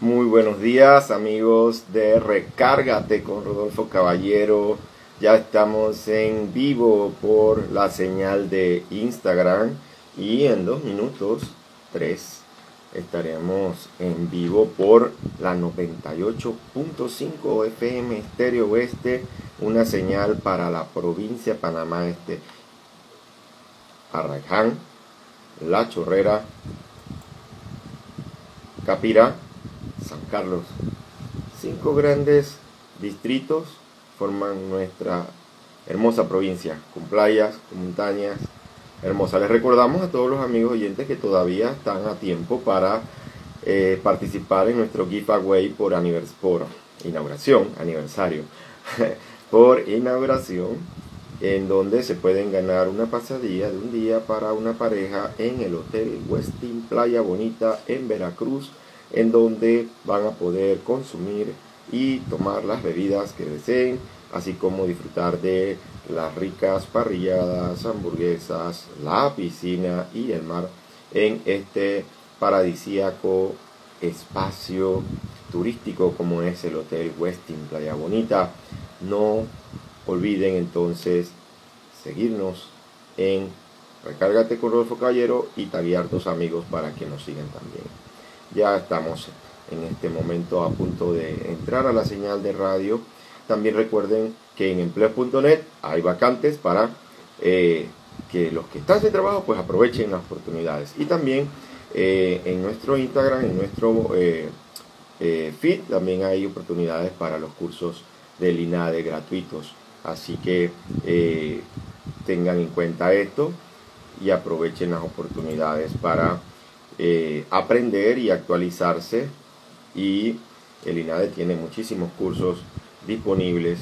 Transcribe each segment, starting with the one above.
Muy buenos días amigos de Recárgate con Rodolfo Caballero. Ya estamos en vivo por la señal de Instagram y en dos minutos, tres, estaremos en vivo por la 98.5 FM Estéreo Oeste, una señal para la provincia de Panamá Este, Arraján, La Chorrera, Capira, Carlos. Cinco grandes distritos forman nuestra hermosa provincia, con playas, con montañas hermosas. Les recordamos a todos los amigos oyentes que todavía están a tiempo para eh, participar en nuestro giveaway por, por inauguración, aniversario, por inauguración, en donde se pueden ganar una pasadilla de un día para una pareja en el Hotel Westin Playa Bonita en Veracruz en donde van a poder consumir y tomar las bebidas que deseen, así como disfrutar de las ricas parrilladas, hamburguesas, la piscina y el mar en este paradisíaco espacio turístico como es el Hotel Westin Playa Bonita. No olviden entonces seguirnos en Recárgate con Rodolfo Caballero y taguear tus amigos para que nos sigan también. Ya estamos en este momento a punto de entrar a la señal de radio. También recuerden que en empleo.net hay vacantes para eh, que los que están sin trabajo pues aprovechen las oportunidades. Y también eh, en nuestro Instagram, en nuestro eh, feed, también hay oportunidades para los cursos del INADE gratuitos. Así que tengan en cuenta esto y aprovechen las oportunidades para eh, aprender y actualizarse y el INADE tiene muchísimos cursos disponibles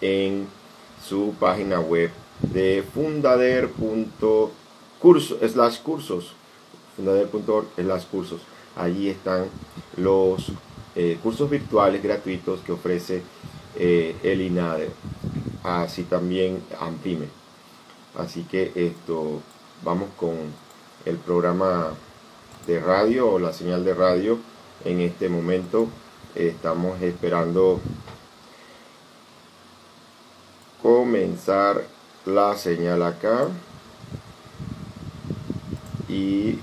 en su página web de fundader.cursos slash cursos fundader.org slash cursos. Allí están los eh, cursos virtuales gratuitos que ofrece eh, el INADE así también AMPIME así que esto vamos con el programa de radio o la señal de radio en este momento estamos esperando comenzar la señal acá y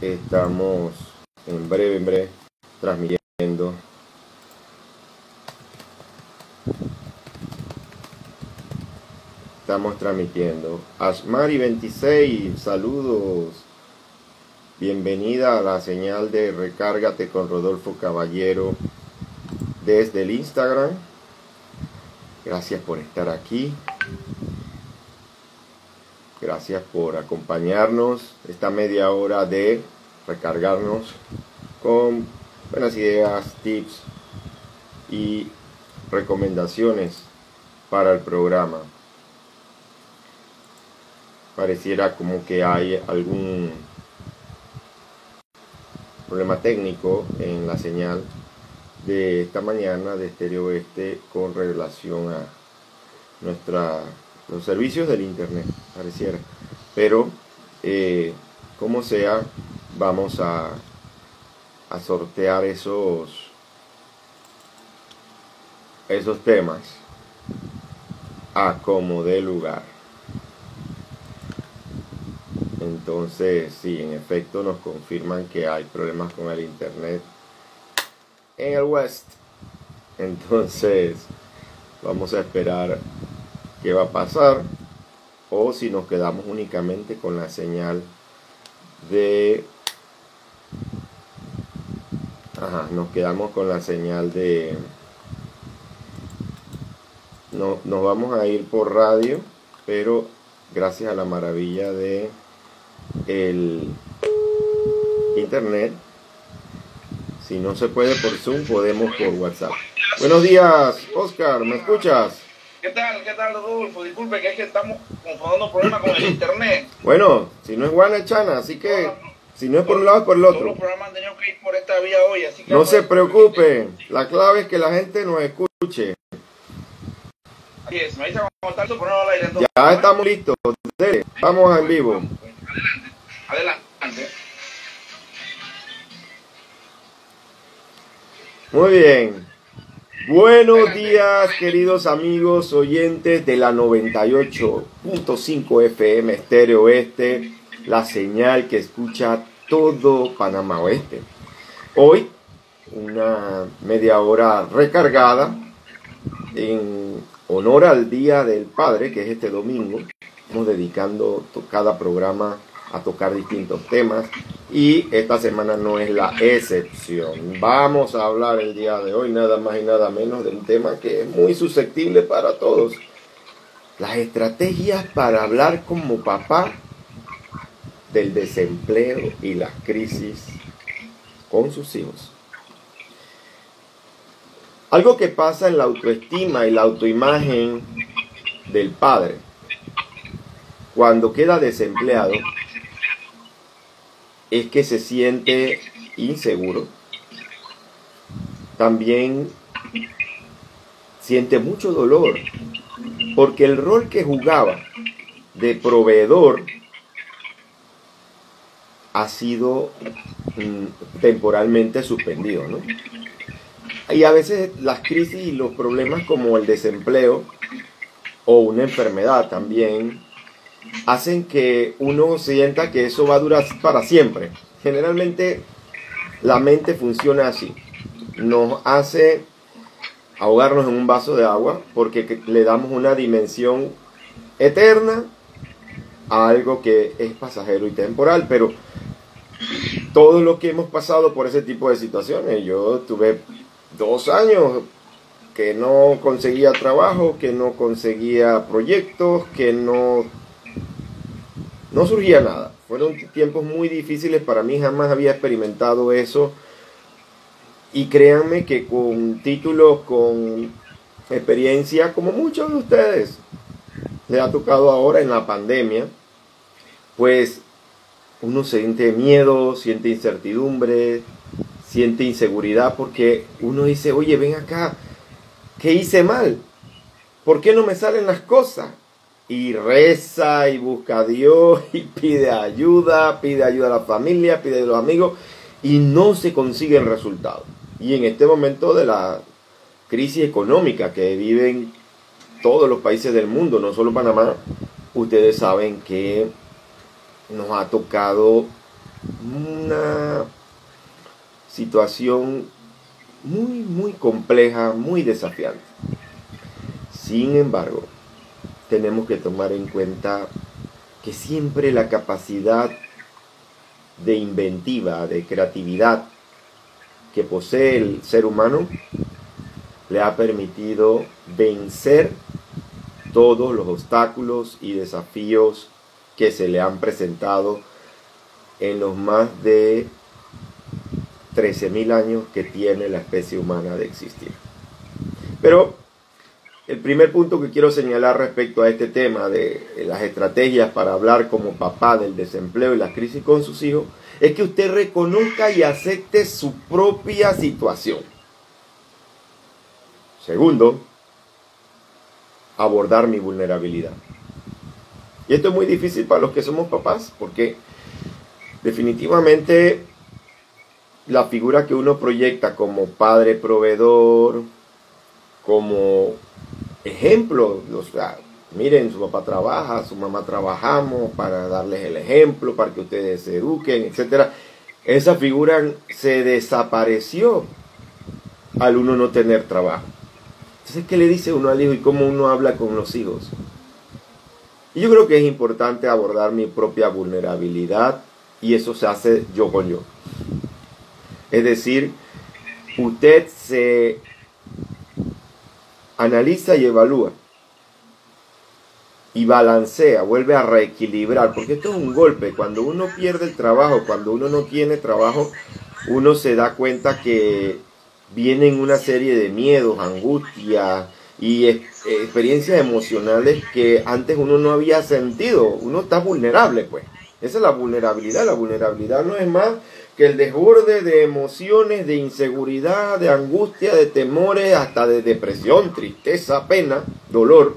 estamos en breve en breve transmitiendo. Estamos transmitiendo. Asmari 26 saludos Bienvenida a la señal de Recárgate con Rodolfo Caballero desde el Instagram. Gracias por estar aquí. Gracias por acompañarnos esta media hora de recargarnos con buenas ideas, tips y recomendaciones para el programa. Pareciera como que hay algún problema técnico en la señal de esta mañana de Estéreo Oeste con relación a nuestra, los servicios del Internet, pareciera. Pero, eh, como sea, vamos a, a sortear esos, esos temas a como de lugar. Entonces, sí, en efecto nos confirman que hay problemas con el Internet en el West. Entonces, vamos a esperar qué va a pasar o si nos quedamos únicamente con la señal de... Ajá, nos quedamos con la señal de... No, nos vamos a ir por radio, pero gracias a la maravilla de el internet. Si no se puede por Zoom, podemos por WhatsApp. Buenos días, Oscar, ¿me escuchas? ¿Qué tal? ¿Qué tal, Rodolfo? Disculpe que es que estamos confrontando problemas con el internet. Bueno, si no es Guana, Chana, así que si no es por un lado, es por el otro. Todos los programas han tenido que ir por esta vía hoy, así que no se preocupe, la clave es que la gente nos escuche. Así es, me dice cómo está el al aire. Entonces, ya estamos listos, vamos en vivo. Adelante. Muy bien. Buenos días, queridos amigos oyentes de la 98.5 FM Estéreo Oeste, la señal que escucha todo Panamá Oeste. Hoy, una media hora recargada en honor al Día del Padre, que es este domingo. Estamos dedicando cada programa a tocar distintos temas y esta semana no es la excepción. Vamos a hablar el día de hoy nada más y nada menos de un tema que es muy susceptible para todos. Las estrategias para hablar como papá del desempleo y las crisis con sus hijos. Algo que pasa en la autoestima y la autoimagen del padre cuando queda desempleado es que se siente inseguro. También siente mucho dolor porque el rol que jugaba de proveedor ha sido mm, temporalmente suspendido. ¿no? Y a veces las crisis y los problemas como el desempleo o una enfermedad también hacen que uno sienta que eso va a durar para siempre. Generalmente la mente funciona así. Nos hace ahogarnos en un vaso de agua porque le damos una dimensión eterna a algo que es pasajero y temporal, pero todo lo que hemos pasado por ese tipo de situaciones, yo tuve dos años que no conseguía trabajo, que no conseguía proyectos, que no no surgía nada. Fueron tiempos muy difíciles para mí, jamás había experimentado eso. Y créanme que con títulos, con experiencia, como muchos de ustedes le ha tocado ahora en la pandemia, pues uno siente miedo, siente incertidumbre, siente inseguridad porque uno dice, oye, ven acá, ¿qué hice mal? ¿Por qué no me salen las cosas? Y reza y busca a Dios y pide ayuda, pide ayuda a la familia, pide a los amigos y no se consigue el resultado. Y en este momento de la crisis económica que viven todos los países del mundo, no solo Panamá, ustedes saben que nos ha tocado una situación muy, muy compleja, muy desafiante. Sin embargo, tenemos que tomar en cuenta que siempre la capacidad de inventiva, de creatividad que posee el ser humano le ha permitido vencer todos los obstáculos y desafíos que se le han presentado en los más de 13.000 años que tiene la especie humana de existir. Pero el primer punto que quiero señalar respecto a este tema de las estrategias para hablar como papá del desempleo y la crisis con sus hijos es que usted reconozca y acepte su propia situación. Segundo, abordar mi vulnerabilidad. Y esto es muy difícil para los que somos papás porque definitivamente la figura que uno proyecta como padre proveedor, como ejemplo. O miren, su papá trabaja, su mamá trabajamos para darles el ejemplo, para que ustedes se eduquen, etc. Esa figura se desapareció al uno no tener trabajo. Entonces, ¿qué le dice uno al hijo y cómo uno habla con los hijos? Y yo creo que es importante abordar mi propia vulnerabilidad y eso se hace yo con yo. Es decir, usted se analiza y evalúa. Y balancea, vuelve a reequilibrar, porque esto es un golpe. Cuando uno pierde el trabajo, cuando uno no tiene trabajo, uno se da cuenta que vienen una serie de miedos, angustias y experiencias emocionales que antes uno no había sentido. Uno está vulnerable, pues. Esa es la vulnerabilidad. La vulnerabilidad no es más que el desborde de emociones, de inseguridad, de angustia, de temores, hasta de depresión, tristeza, pena, dolor,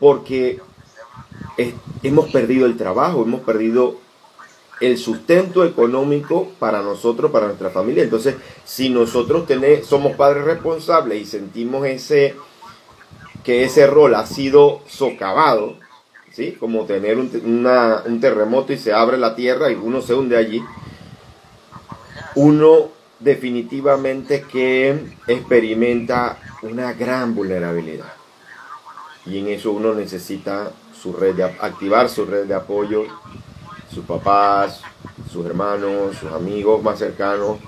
porque hemos perdido el trabajo, hemos perdido el sustento económico para nosotros, para nuestra familia. Entonces, si nosotros somos padres responsables y sentimos ese que ese rol ha sido socavado, ¿sí? como tener un terremoto y se abre la tierra y uno se hunde allí, uno definitivamente que experimenta una gran vulnerabilidad. Y en eso uno necesita su red de, activar su red de apoyo, sus papás, sus hermanos, sus amigos más cercanos,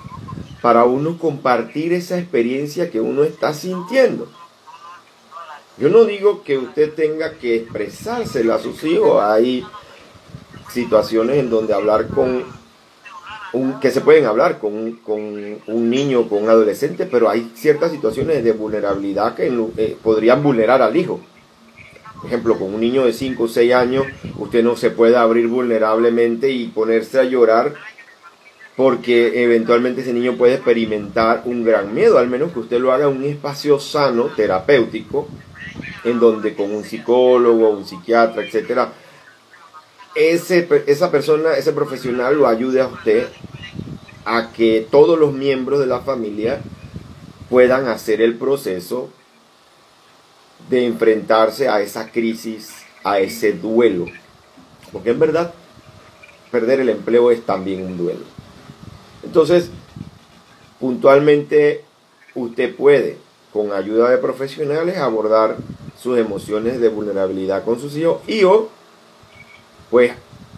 para uno compartir esa experiencia que uno está sintiendo. Yo no digo que usted tenga que expresársela a sus hijos. Hay situaciones en donde hablar con un, que se pueden hablar con, con un niño, con un adolescente, pero hay ciertas situaciones de vulnerabilidad que eh, podrían vulnerar al hijo. Por ejemplo, con un niño de 5 o 6 años, usted no se puede abrir vulnerablemente y ponerse a llorar porque eventualmente ese niño puede experimentar un gran miedo, al menos que usted lo haga en un espacio sano, terapéutico, en donde con un psicólogo, un psiquiatra, etcétera, ese, esa persona, ese profesional lo ayude a usted a que todos los miembros de la familia puedan hacer el proceso de enfrentarse a esa crisis, a ese duelo. Porque en verdad, perder el empleo es también un duelo. Entonces, puntualmente, usted puede, con ayuda de profesionales, abordar sus emociones de vulnerabilidad con sus hijos y o, pues,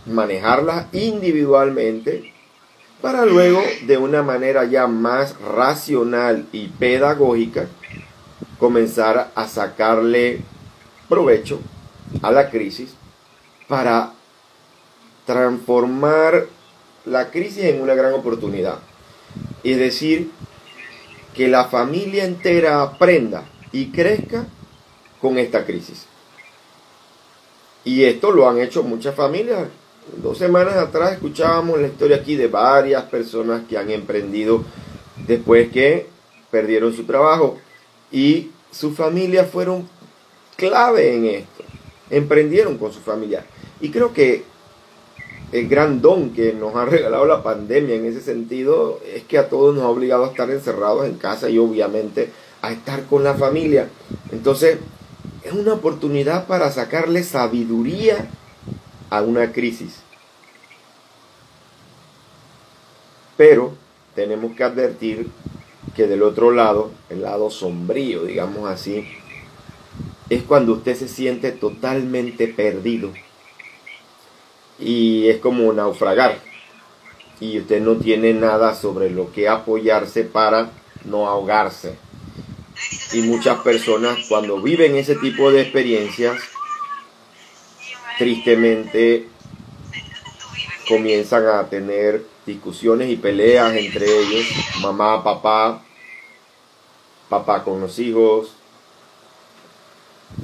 manejarlas individualmente para luego, de una manera ya más racional y pedagógica, comenzar a sacarle provecho a la crisis para transformar la crisis en una gran oportunidad. Es decir, que la familia entera aprenda y crezca con esta crisis. Y esto lo han hecho muchas familias. Dos semanas atrás escuchábamos la historia aquí de varias personas que han emprendido después que perdieron su trabajo y su familia fueron clave en esto. Emprendieron con su familia. Y creo que el gran don que nos ha regalado la pandemia en ese sentido es que a todos nos ha obligado a estar encerrados en casa y obviamente a estar con la familia. Entonces, es una oportunidad para sacarle sabiduría a una crisis. Pero tenemos que advertir que del otro lado, el lado sombrío, digamos así, es cuando usted se siente totalmente perdido. Y es como naufragar. Y usted no tiene nada sobre lo que apoyarse para no ahogarse. Y muchas personas cuando viven ese tipo de experiencias, tristemente comienzan a tener discusiones y peleas entre ellos, mamá, papá, papá con los hijos,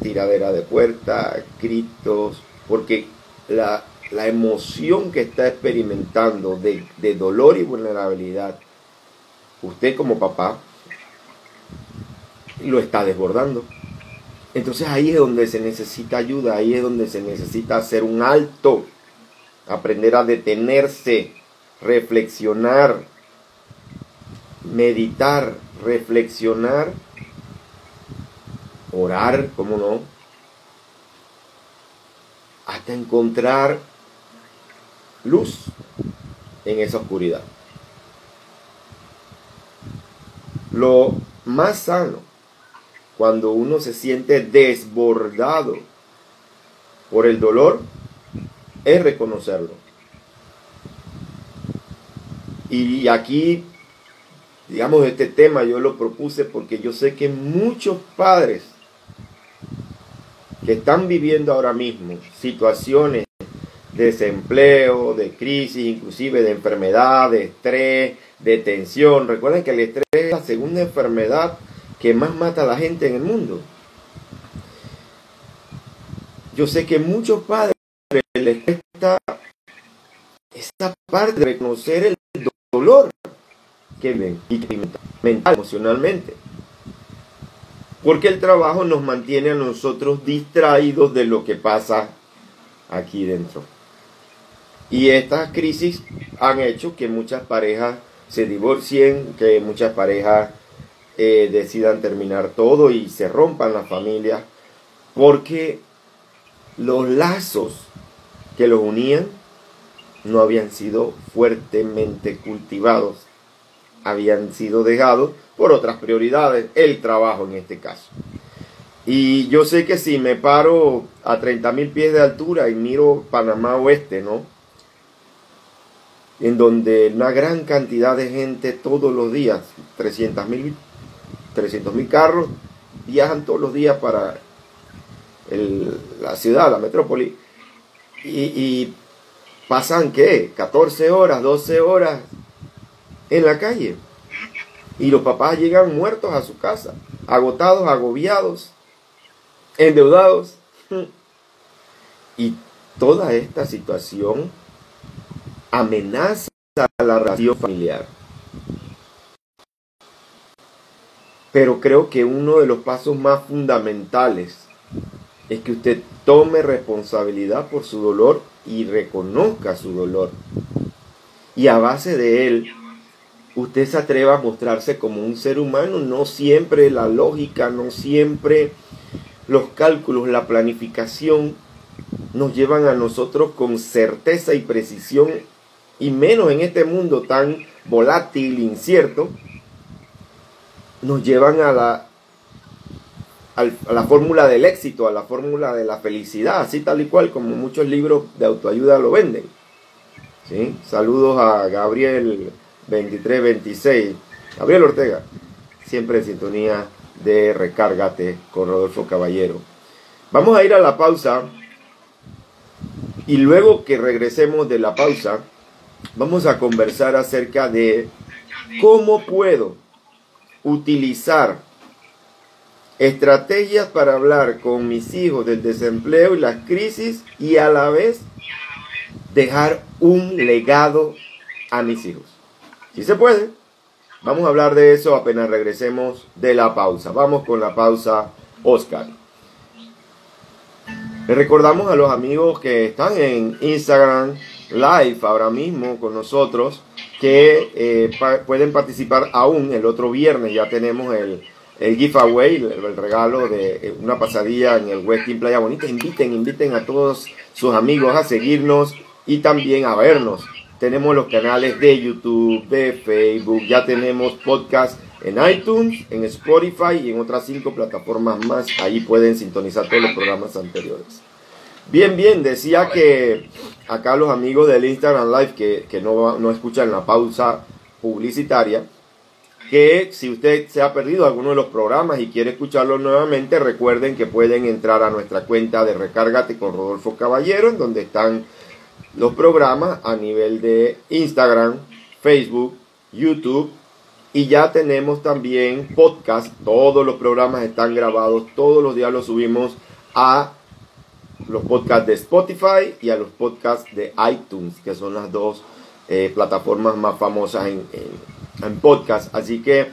tiradera de puerta, gritos, porque la, emoción que está experimentando de, de dolor y vulnerabilidad, usted como papá, lo está desbordando. Entonces ahí es donde se necesita ayuda, ahí es donde se necesita hacer un alto, aprender a detenerse, reflexionar, meditar, reflexionar, orar, ¿cómo no? Hasta encontrar luz en esa oscuridad. Lo más sano, cuando uno se siente desbordado por el dolor, es reconocerlo. Y aquí digamos, este tema yo lo propuse porque yo sé que muchos padres que están viviendo ahora mismo situaciones de desempleo, de crisis, inclusive de enfermedad, de estrés, de tensión. Recuerden que el estrés es la segunda enfermedad que más mata a la gente en el mundo. Yo sé que muchos padres les está esta parte de reconocer el dolor que ven y mental, emocionalmente. Porque el trabajo nos mantiene a nosotros distraídos de lo que pasa aquí dentro. Y estas crisis han hecho que muchas parejas se divorcien, que muchas parejas eh, decidan terminar todo y se rompan las familias, porque los lazos que los unían no habían sido fuertemente cultivados, habían sido dejados por otras prioridades, el trabajo en este caso. Y yo sé que si me paro a 30 mil pies de altura y miro Panamá Oeste, ¿no? En donde una gran cantidad de gente todos los días, 300 mil 300 mil carros, viajan todos los días para la ciudad, la metrópoli, y, y pasan, ¿qué? 14 horas, 12 horas en la calle. Y los papás llegan muertos a su casa, agotados, agobiados, endeudados. Y toda esta situación amenaza a la relación familiar. Pero creo que uno de los pasos más fundamentales es que usted tome responsabilidad por su dolor y reconozca su dolor. Y a base de él, usted se atreva a mostrarse como un ser humano, no siempre la lógica, no siempre los cálculos, la planificación nos llevan a nosotros con certeza y precisión, y menos en este mundo tan volátil, incierto, nos llevan a la, a la fórmula del éxito, a la fórmula de la felicidad, así tal y cual como muchos libros de autoayuda lo venden. ¿Sí? Saludos a Gabriel 2326, Gabriel Ortega, siempre en sintonía de Recárgate con Rodolfo Caballero. Vamos a ir a la pausa y luego que regresemos de la pausa, vamos a conversar acerca de cómo puedo utilizar estrategias para hablar con mis hijos del desempleo y las crisis y a la vez dejar un legado a mis hijos. Si se puede, vamos a hablar de eso apenas regresemos de la pausa. Vamos con la pausa, Oscar. Le recordamos a los amigos que están en Instagram Live ahora mismo con nosotros que eh, pueden participar aún el otro viernes. Ya tenemos el, el giveaway, el, regalo de eh, una pasadilla en el Westin Playa Bonita. Inviten, inviten a todos sus amigos a seguirnos y también a vernos. Tenemos los canales de YouTube, de Facebook, ya tenemos podcast en iTunes, en Spotify y en otras cinco plataformas más. Ahí pueden sintonizar todos los programas anteriores. Bien, bien, decía que acá los amigos del Instagram Live que, no, no escuchan la pausa publicitaria, que si usted se ha perdido alguno de los programas y quiere escucharlo nuevamente, recuerden que pueden entrar a nuestra cuenta de Recárgate con Rodolfo Caballero, en donde están los programas a nivel de Instagram, Facebook, YouTube y ya tenemos también podcast. Todos los programas están grabados, todos los días los subimos a los podcasts de Spotify y a los podcasts de iTunes, que son las dos eh, plataformas más famosas en, en, podcast. Así que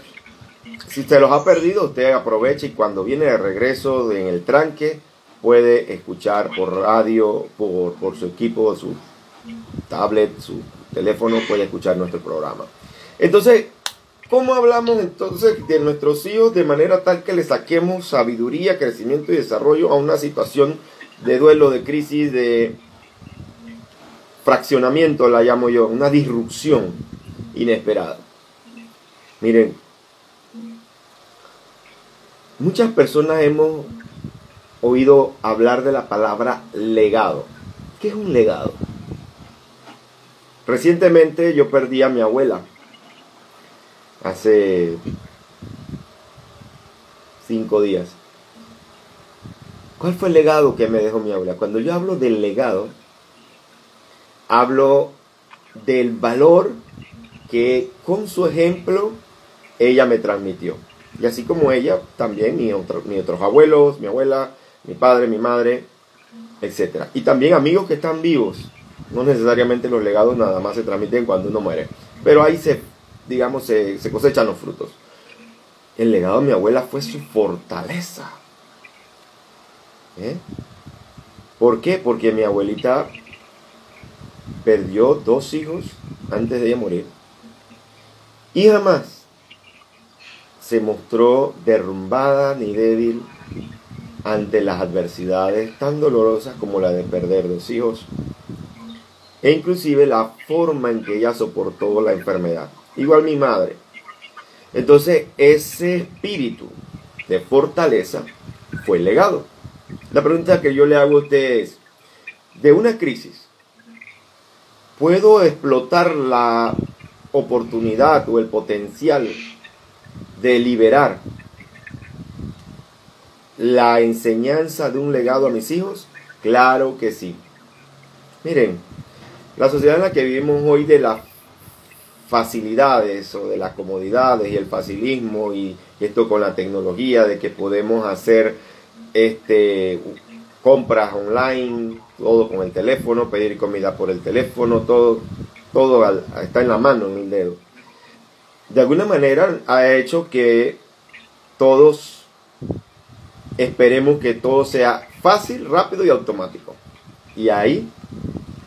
si se los ha perdido, usted aprovecha y cuando viene de regreso en el tranque, puede escuchar por radio, por, por su equipo, su tablet, su teléfono, puede escuchar nuestro programa. Entonces, ¿cómo hablamos entonces de nuestros hijos de manera tal que le saquemos sabiduría, crecimiento y desarrollo a una situación de duelo, de crisis, de fraccionamiento, la llamo yo, una disrupción inesperada. Miren, muchas personas hemos oído hablar de la palabra legado. ¿Qué es un legado? Recientemente yo perdí a mi abuela. Hace cinco días. ¿Cuál fue el legado que me dejó mi abuela? Cuando yo hablo del legado, hablo del valor que con su ejemplo ella me transmitió. Y así como ella, también mi, otros abuelos, mi abuela, mi padre, mi madre, etc. Y también amigos que están vivos. No necesariamente los legados nada más se transmiten cuando uno muere. Pero ahí se, digamos, se cosechan los frutos. El legado de mi abuela fue su fortaleza ¿Eh? ¿Por qué? Porque mi abuelita perdió dos hijos antes de ella morir y jamás se mostró derrumbada ni débil ante las adversidades tan dolorosas como la de perder dos hijos e inclusive la forma en que ella soportó la enfermedad. Igual mi madre. Entonces ese espíritu de fortaleza fue legado. La pregunta que yo le hago a usted es, de una crisis, ¿puedo explotar la oportunidad o el potencial de liberar la enseñanza de un legado a mis hijos? Claro que sí. Miren, la sociedad en la que vivimos hoy de las facilidades o de las comodidades y el facilismo y esto con la tecnología de que podemos hacer este compras online, todo con el teléfono, pedir comida por el teléfono, todo todo está en la mano, en el dedo. De alguna manera ha hecho que todos esperemos que todo sea fácil, rápido y automático. Y ahí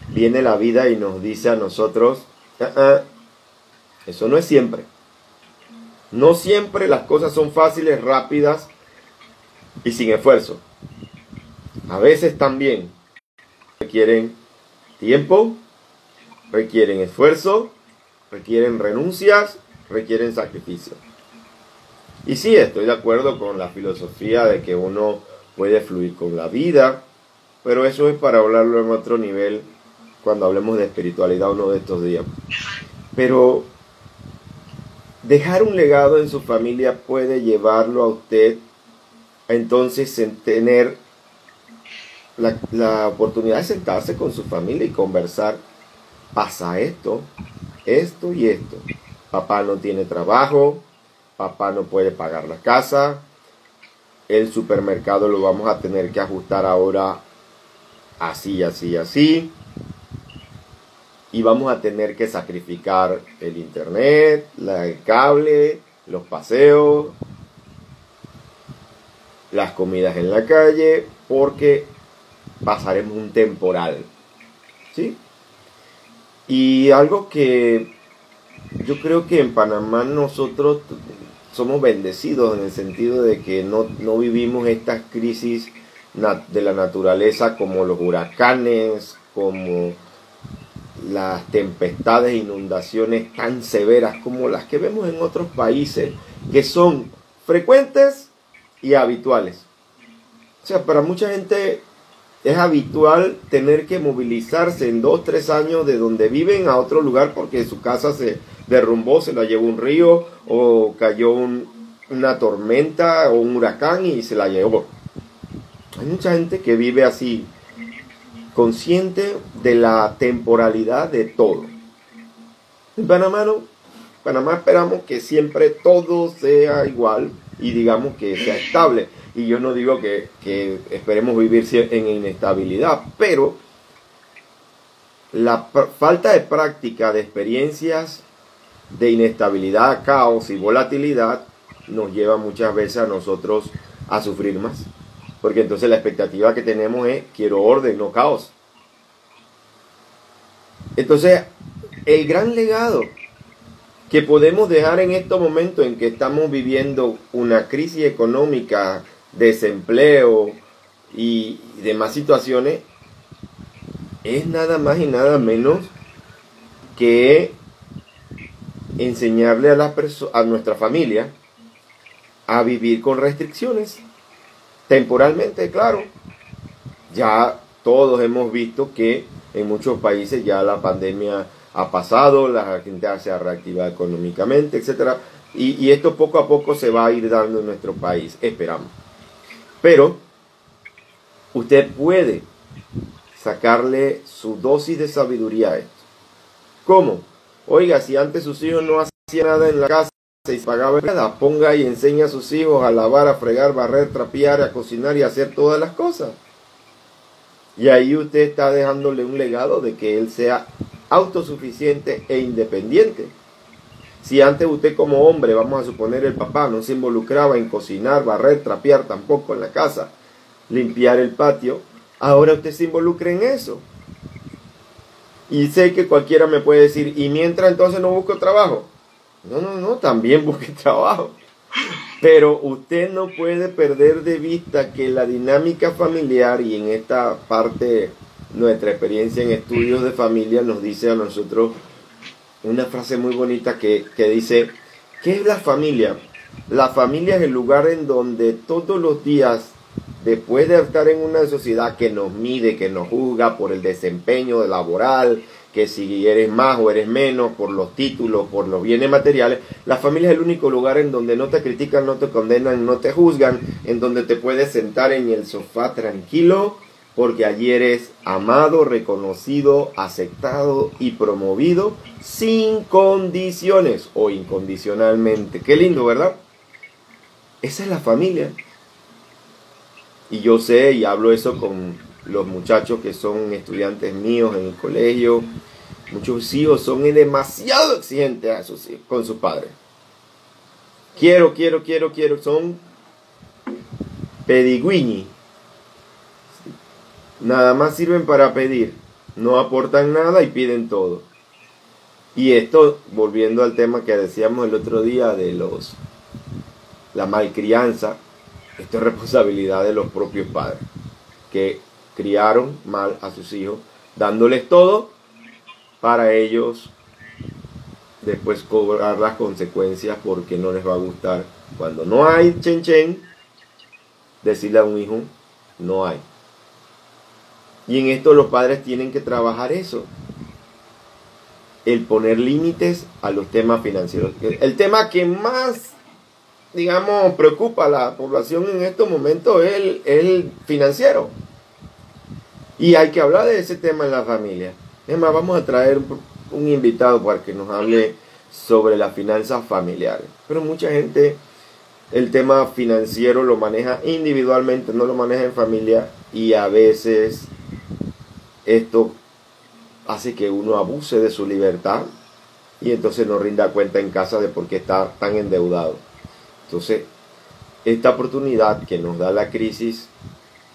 viene la vida y nos dice a nosotros, ah, ah, eso no es siempre. No siempre las cosas son fáciles, rápidas y sin esfuerzo. A veces también requieren tiempo, requieren esfuerzo, requieren renuncias, requieren sacrificio. Y sí, estoy de acuerdo con la filosofía de que uno puede fluir con la vida, pero eso es para hablarlo en otro nivel cuando hablemos de espiritualidad uno de estos días. Pero dejar un legado en su familia puede llevarlo a usted entonces tener la, la oportunidad de sentarse con su familia y conversar. Pasa esto, esto y esto. Papá no tiene trabajo, papá no puede pagar la casa, el supermercado lo vamos a tener que ajustar ahora así, así, así y vamos a tener que sacrificar el internet, el cable, los paseos, las comidas en la calle, porque pasaremos un temporal. ¿Sí? Y algo que yo creo que en Panamá nosotros somos bendecidos en el sentido de que no, no vivimos estas crisis de la naturaleza como los huracanes, como las tempestades inundaciones tan severas como las que vemos en otros países, que son frecuentes y habituales. O sea, para mucha gente es habitual tener que movilizarse en dos, tres años de donde viven a otro lugar porque su casa se derrumbó, se la llevó un río o cayó una tormenta o un huracán y se la llevó. Hay mucha gente que vive así consciente de la temporalidad de todo. En Panamá no. Panamá esperamos que siempre todo sea igual y digamos que sea estable. Y yo no digo que, que esperemos vivir en inestabilidad, pero la falta de práctica de experiencias de inestabilidad, caos y volatilidad nos lleva muchas veces a nosotros a sufrir más. Porque entonces la expectativa que tenemos es quiero orden, no caos. Entonces, el gran legado que podemos dejar en estos momentos en que estamos viviendo una crisis económica, desempleo y demás situaciones, es nada más y nada menos que enseñarle a, la a nuestra familia a vivir con restricciones temporalmente, claro. Ya todos hemos visto que en muchos países ya la pandemia ha pasado, la gente se ha reactivado económicamente, etc. Y, esto poco a poco se va a ir dando en nuestro país, esperamos. Pero usted puede sacarle su dosis de sabiduría a esto. ¿Cómo? Oiga, si antes sus hijos no hacían nada en la casa, se pagaba nada, ponga y enseña a sus hijos a lavar, a fregar, barrer, trapear, a cocinar y a hacer todas las cosas. Y ahí usted está dejándole un legado de que él sea autosuficiente e independiente. Si antes usted como hombre, vamos a suponer el papá, no se involucraba en cocinar, barrer, trapear tampoco en la casa, limpiar el patio, ahora usted se involucra en eso. Y sé que cualquiera me puede decir, y mientras entonces no busco trabajo. No, no, no, también busque trabajo. Pero usted no puede perder de vista que la dinámica familiar y en esta parte nuestra experiencia en estudios de familia nos dice a nosotros una frase muy bonita que, que dice, ¿qué es la familia? La familia es el lugar en donde todos los días, después de estar en una sociedad que nos mide, que nos juzga por el desempeño laboral, que si eres más o eres menos, por los títulos, por los bienes materiales, la familia es el único lugar en donde no te critican, no te condenan, no te juzgan, en donde te puedes sentar en el sofá tranquilo, porque allí eres amado, reconocido, aceptado y promovido sin condiciones o incondicionalmente. Qué lindo, ¿verdad? Esa es la familia. Y yo sé y hablo eso con los muchachos que son estudiantes míos en el colegio. Muchos hijos son demasiado exigentes con sus padres. Quiero, quiero, quiero, quiero. Son pedigüini. Nada más sirven para pedir. No aportan nada y piden todo. Y esto, volviendo al tema que decíamos el otro día de los la malcrianza, esto es responsabilidad de los propios padres, que criaron mal a sus hijos, dándoles todo para ellos después cobrar las consecuencias porque no les va a gustar. Cuando no hay chen chen, decirle a un hijo, no hay. Y en esto los padres tienen que trabajar eso. El poner límites a los temas financieros. El tema que más, digamos, preocupa a la población en estos momentos es el, financiero. Y hay que hablar de ese tema en la familia. Es más, vamos a traer un invitado para que nos hable sobre las finanzas familiares. Pero mucha gente el tema financiero lo maneja individualmente, no lo maneja en familia y a veces esto hace que uno abuse de su libertad y entonces no rinda cuenta en casa de por qué está tan endeudado. Entonces, esta oportunidad que nos da la crisis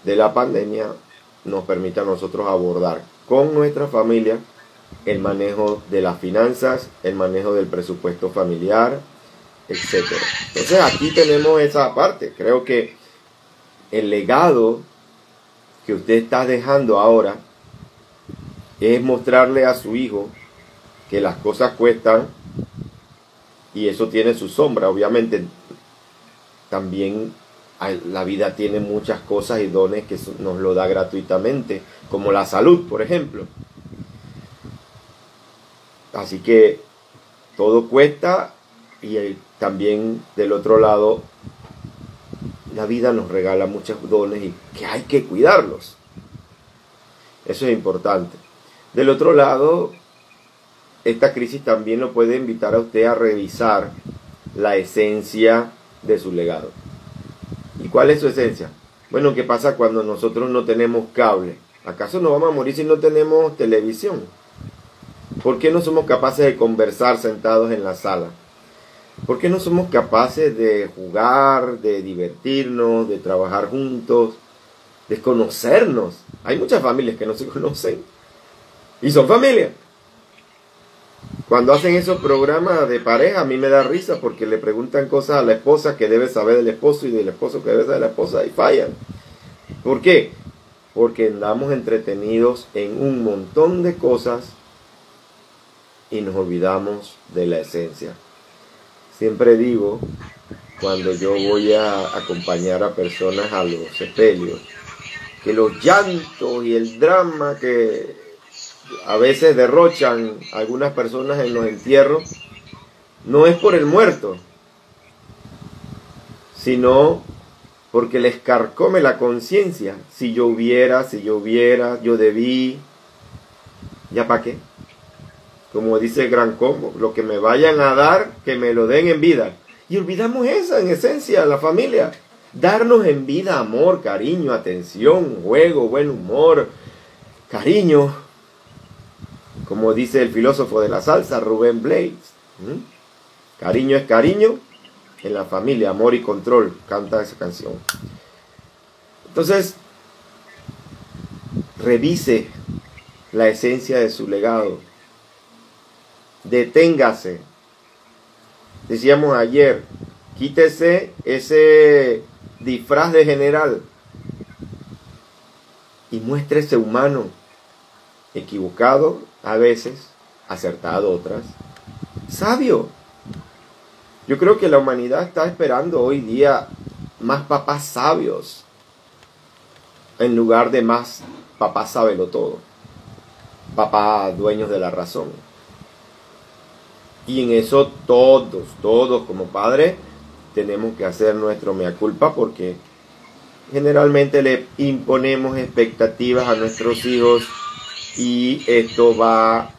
de la pandemia nos permite a nosotros abordar con nuestra familia el manejo de las finanzas, el manejo del presupuesto familiar, etc. Entonces aquí tenemos esa parte. Creo que el legado que usted está dejando ahora es mostrarle a su hijo que las cosas cuestan y eso tiene su sombra. Obviamente también la vida tiene muchas cosas y dones que nos lo da gratuitamente, como la salud, por ejemplo. Así que todo cuesta y también del otro lado la vida nos regala muchos dones y que hay que cuidarlos. Eso es importante. Del otro lado, esta crisis también lo puede invitar a usted a revisar la esencia de su legado. ¿Y cuál es su esencia? Bueno, ¿qué pasa cuando nosotros no tenemos cable? ¿Acaso nos vamos a morir si no tenemos televisión? ¿Por qué no somos capaces de conversar sentados en la sala? ¿Por qué no somos capaces de jugar, de divertirnos, de trabajar juntos, de conocernos? Hay muchas familias que no se conocen y son familias. Cuando hacen esos programas de pareja, a mí me da risa porque le preguntan cosas a la esposa que debe saber del esposo y del esposo que debe saber de la esposa y fallan. ¿Por qué? Porque andamos entretenidos en un montón de cosas y nos olvidamos de la esencia. Siempre digo, cuando yo voy a acompañar a personas a los sepelios, que los llantos y el drama que a veces derrochan algunas personas en los entierros, no es por el muerto, sino porque les carcome la conciencia. Si yo hubiera, si yo hubiera, yo debí, ¿ya para qué? Como dice el Gran Combo, lo que me vayan a dar, que me lo den en vida. Y olvidamos esa, en esencia, la familia. Darnos en vida amor, cariño, atención, juego, buen humor, cariño, como dice el filósofo de la salsa, Rubén Blades. Cariño es cariño en la familia, amor y control, canta esa canción. Entonces, revise la esencia de su legado. Deténgase. Decíamos ayer, quítese ese disfraz de general y muéstrese humano, equivocado a veces, acertado otras, sabio. Yo creo que la humanidad está esperando hoy día más papás sabios en lugar de más papás sábelo todo, papás dueños de la razón. Y en eso todos, todos como padres tenemos que hacer nuestro mea culpa porque generalmente le imponemos expectativas a nuestros hijos y esto va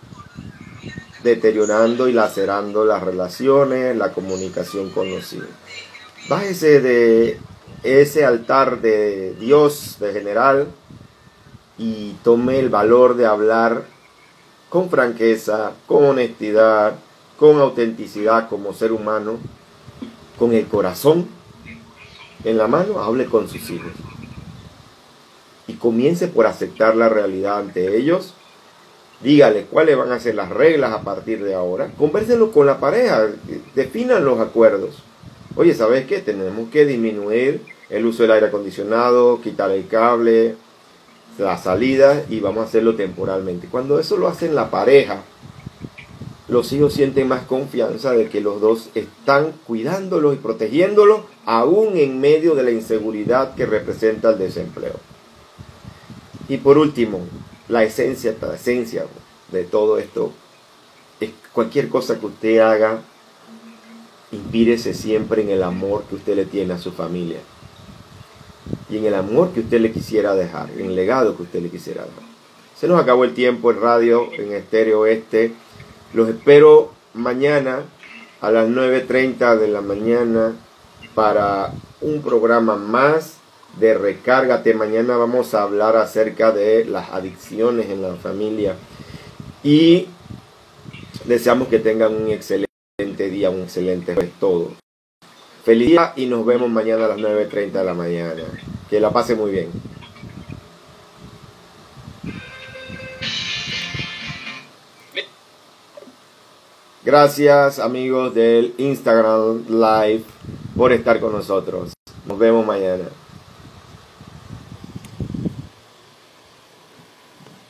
deteriorando y lacerando las relaciones, la comunicación con los hijos. Bájese de ese altar de Dios de general y tome el valor de hablar con franqueza, con honestidad, con autenticidad como ser humano, con el corazón en la mano, hable con sus hijos. Y comience por aceptar la realidad ante ellos. Dígale cuáles van a ser las reglas a partir de ahora. Convérsenlo con la pareja, definan los acuerdos. Oye, ¿sabes qué? Tenemos que disminuir el uso del aire acondicionado, quitar el cable, la salida y vamos a hacerlo temporalmente. Cuando eso lo hacen la pareja, los hijos sienten más confianza de que los dos están cuidándolo y protegiéndolo aún en medio de la inseguridad que representa el desempleo. Y por último, la esencia, la esencia de todo esto es cualquier cosa que usted haga, inspírese siempre en el amor que usted le tiene a su familia y en el amor que usted le quisiera dejar, en el legado que usted le quisiera dejar. Se nos acabó el tiempo en radio, en Estéreo Este. Los espero mañana a las 9.30 de la mañana para un programa más de Recárgate. Mañana vamos a hablar acerca de las adicciones en la familia y deseamos que tengan un excelente día, un excelente pues todo. Feliz día y nos vemos mañana a las 9.30 de la mañana. Que la pase muy bien. Gracias amigos del Instagram Live por estar con nosotros. Nos vemos mañana.